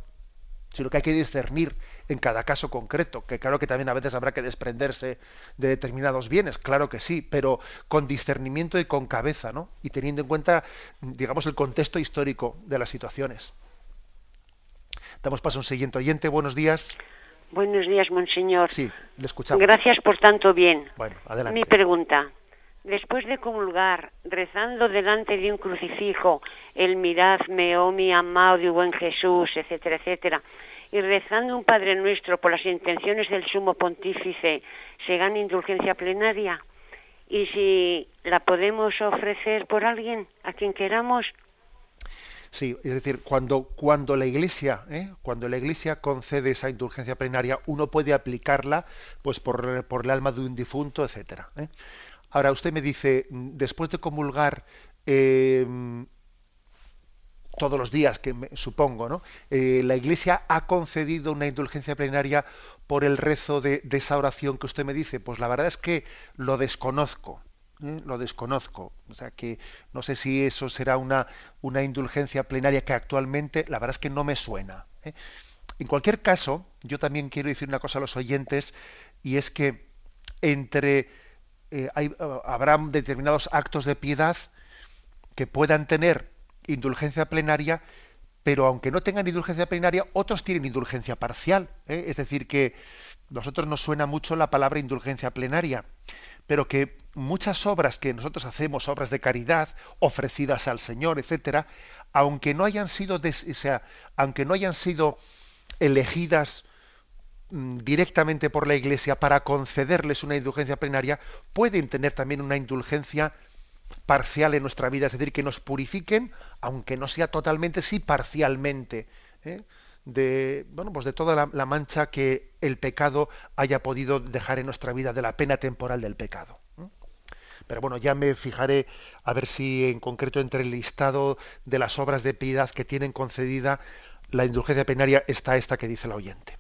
sino que hay que discernir en cada caso concreto, que claro que también a veces habrá que desprenderse de determinados bienes, claro que sí, pero con discernimiento y con cabeza, ¿no? Y teniendo en cuenta, digamos, el contexto histórico de las situaciones. Damos paso a un siguiente oyente. Buenos días. Buenos días, monseñor. Sí, le escuchamos. Gracias por tanto bien. Bueno, adelante. Mi pregunta. Después de comulgar, rezando delante de un crucifijo, el miradme, oh mi amado y buen Jesús, etcétera, etcétera, y rezando un Padre Nuestro por las intenciones del Sumo Pontífice, ¿se gana indulgencia plenaria? Y si la podemos ofrecer por alguien, a quien queramos, Sí, es decir, cuando, cuando la Iglesia, ¿eh? cuando la Iglesia concede esa indulgencia plenaria, uno puede aplicarla, pues por, por el alma de un difunto, etcétera. ¿eh? Ahora usted me dice, después de comulgar eh, todos los días, que me, supongo, ¿no? la Iglesia ha concedido una indulgencia plenaria por el rezo de esa oración que usted me dice. Pues la verdad es que lo desconozco. ¿Eh? lo desconozco. O sea que no sé si eso será una, una indulgencia plenaria que actualmente, la verdad es que no me suena. ¿eh? En cualquier caso, yo también quiero decir una cosa a los oyentes, y es que entre eh, hay, habrá determinados actos de piedad que puedan tener indulgencia plenaria, pero aunque no tengan indulgencia plenaria, otros tienen indulgencia parcial. Es decir, que nosotros nos suena mucho la palabra indulgencia plenaria pero que muchas obras que nosotros hacemos, obras de caridad ofrecidas al Señor, etcétera, aunque no hayan sido, sea, aunque no hayan sido elegidas mm, directamente por la Iglesia para concederles una indulgencia plenaria, pueden tener también una indulgencia parcial en nuestra vida, es decir, que nos purifiquen, aunque no sea totalmente, sí parcialmente. ¿eh? De bueno pues de toda la, mancha que el pecado haya podido dejar en nuestra vida de la pena temporal del pecado pero bueno ya me fijaré a ver si en concreto entre el listado de las obras de piedad que tienen concedida la indulgencia penaria está esta que dice la oyente.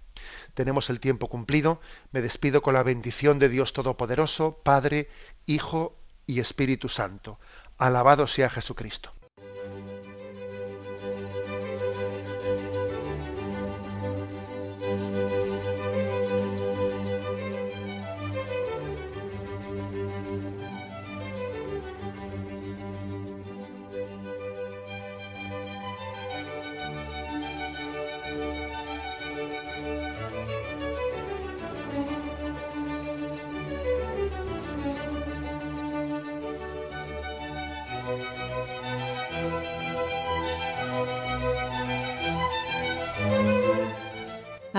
Tenemos el tiempo cumplido. Me despido con la bendición de Dios todopoderoso Padre Hijo y Espíritu Santo. Alabado sea Jesucristo